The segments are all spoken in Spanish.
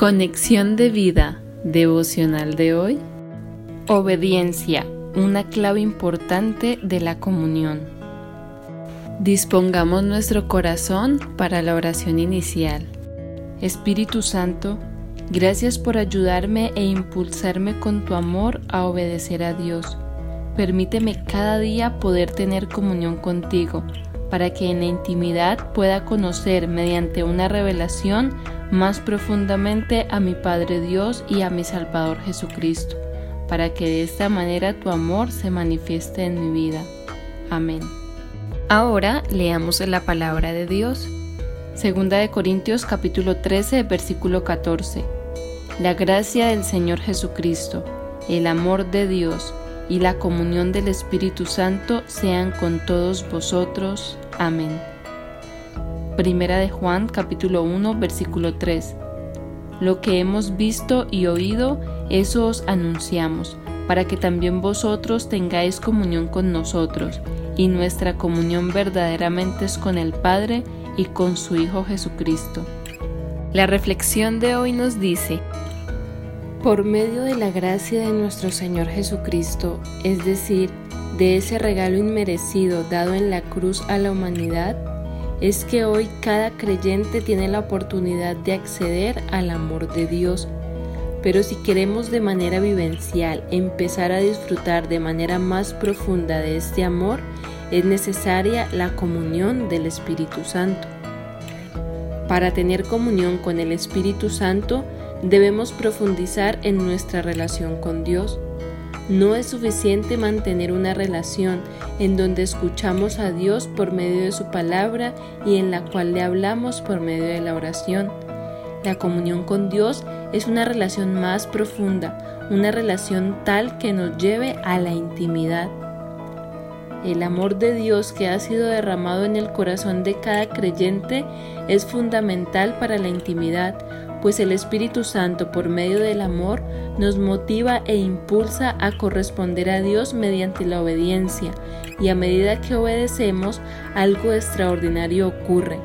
Conexión de vida devocional de hoy. Obediencia, una clave importante de la comunión. Dispongamos nuestro corazón para la oración inicial. Espíritu Santo, gracias por ayudarme e impulsarme con tu amor a obedecer a Dios. Permíteme cada día poder tener comunión contigo, para que en la intimidad pueda conocer mediante una revelación más profundamente a mi Padre Dios y a mi Salvador Jesucristo, para que de esta manera tu amor se manifieste en mi vida. Amén. Ahora leamos la palabra de Dios. Segunda de Corintios capítulo 13, versículo 14. La gracia del Señor Jesucristo, el amor de Dios y la comunión del Espíritu Santo sean con todos vosotros. Amén. Primera de Juan capítulo 1 versículo 3. Lo que hemos visto y oído, eso os anunciamos, para que también vosotros tengáis comunión con nosotros, y nuestra comunión verdaderamente es con el Padre y con su Hijo Jesucristo. La reflexión de hoy nos dice, por medio de la gracia de nuestro Señor Jesucristo, es decir, de ese regalo inmerecido dado en la cruz a la humanidad, es que hoy cada creyente tiene la oportunidad de acceder al amor de Dios. Pero si queremos de manera vivencial empezar a disfrutar de manera más profunda de este amor, es necesaria la comunión del Espíritu Santo. Para tener comunión con el Espíritu Santo, debemos profundizar en nuestra relación con Dios. No es suficiente mantener una relación en donde escuchamos a Dios por medio de su palabra y en la cual le hablamos por medio de la oración. La comunión con Dios es una relación más profunda, una relación tal que nos lleve a la intimidad. El amor de Dios que ha sido derramado en el corazón de cada creyente es fundamental para la intimidad, pues el Espíritu Santo por medio del amor nos motiva e impulsa a corresponder a Dios mediante la obediencia, y a medida que obedecemos, algo extraordinario ocurre.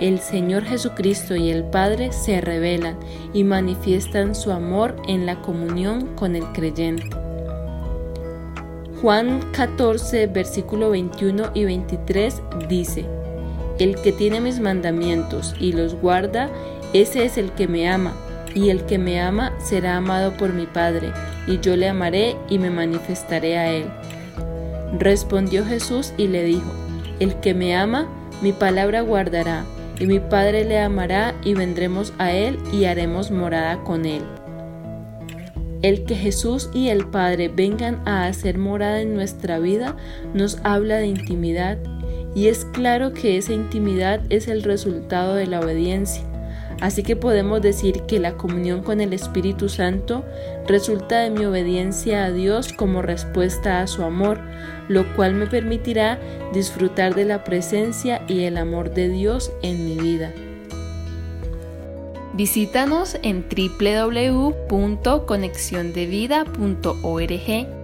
El Señor Jesucristo y el Padre se revelan y manifiestan su amor en la comunión con el creyente. Juan 14, versículo 21 y 23 dice, El que tiene mis mandamientos y los guarda, ese es el que me ama, y el que me ama será amado por mi Padre, y yo le amaré y me manifestaré a él. Respondió Jesús y le dijo, El que me ama, mi palabra guardará, y mi Padre le amará, y vendremos a él y haremos morada con él. El que Jesús y el Padre vengan a hacer morada en nuestra vida nos habla de intimidad, y es claro que esa intimidad es el resultado de la obediencia Así que podemos decir que la comunión con el Espíritu Santo resulta de mi obediencia a Dios como respuesta a su amor, lo cual me permitirá disfrutar de la presencia y el amor de Dios en mi vida. Visítanos en www.conexiondevida.org.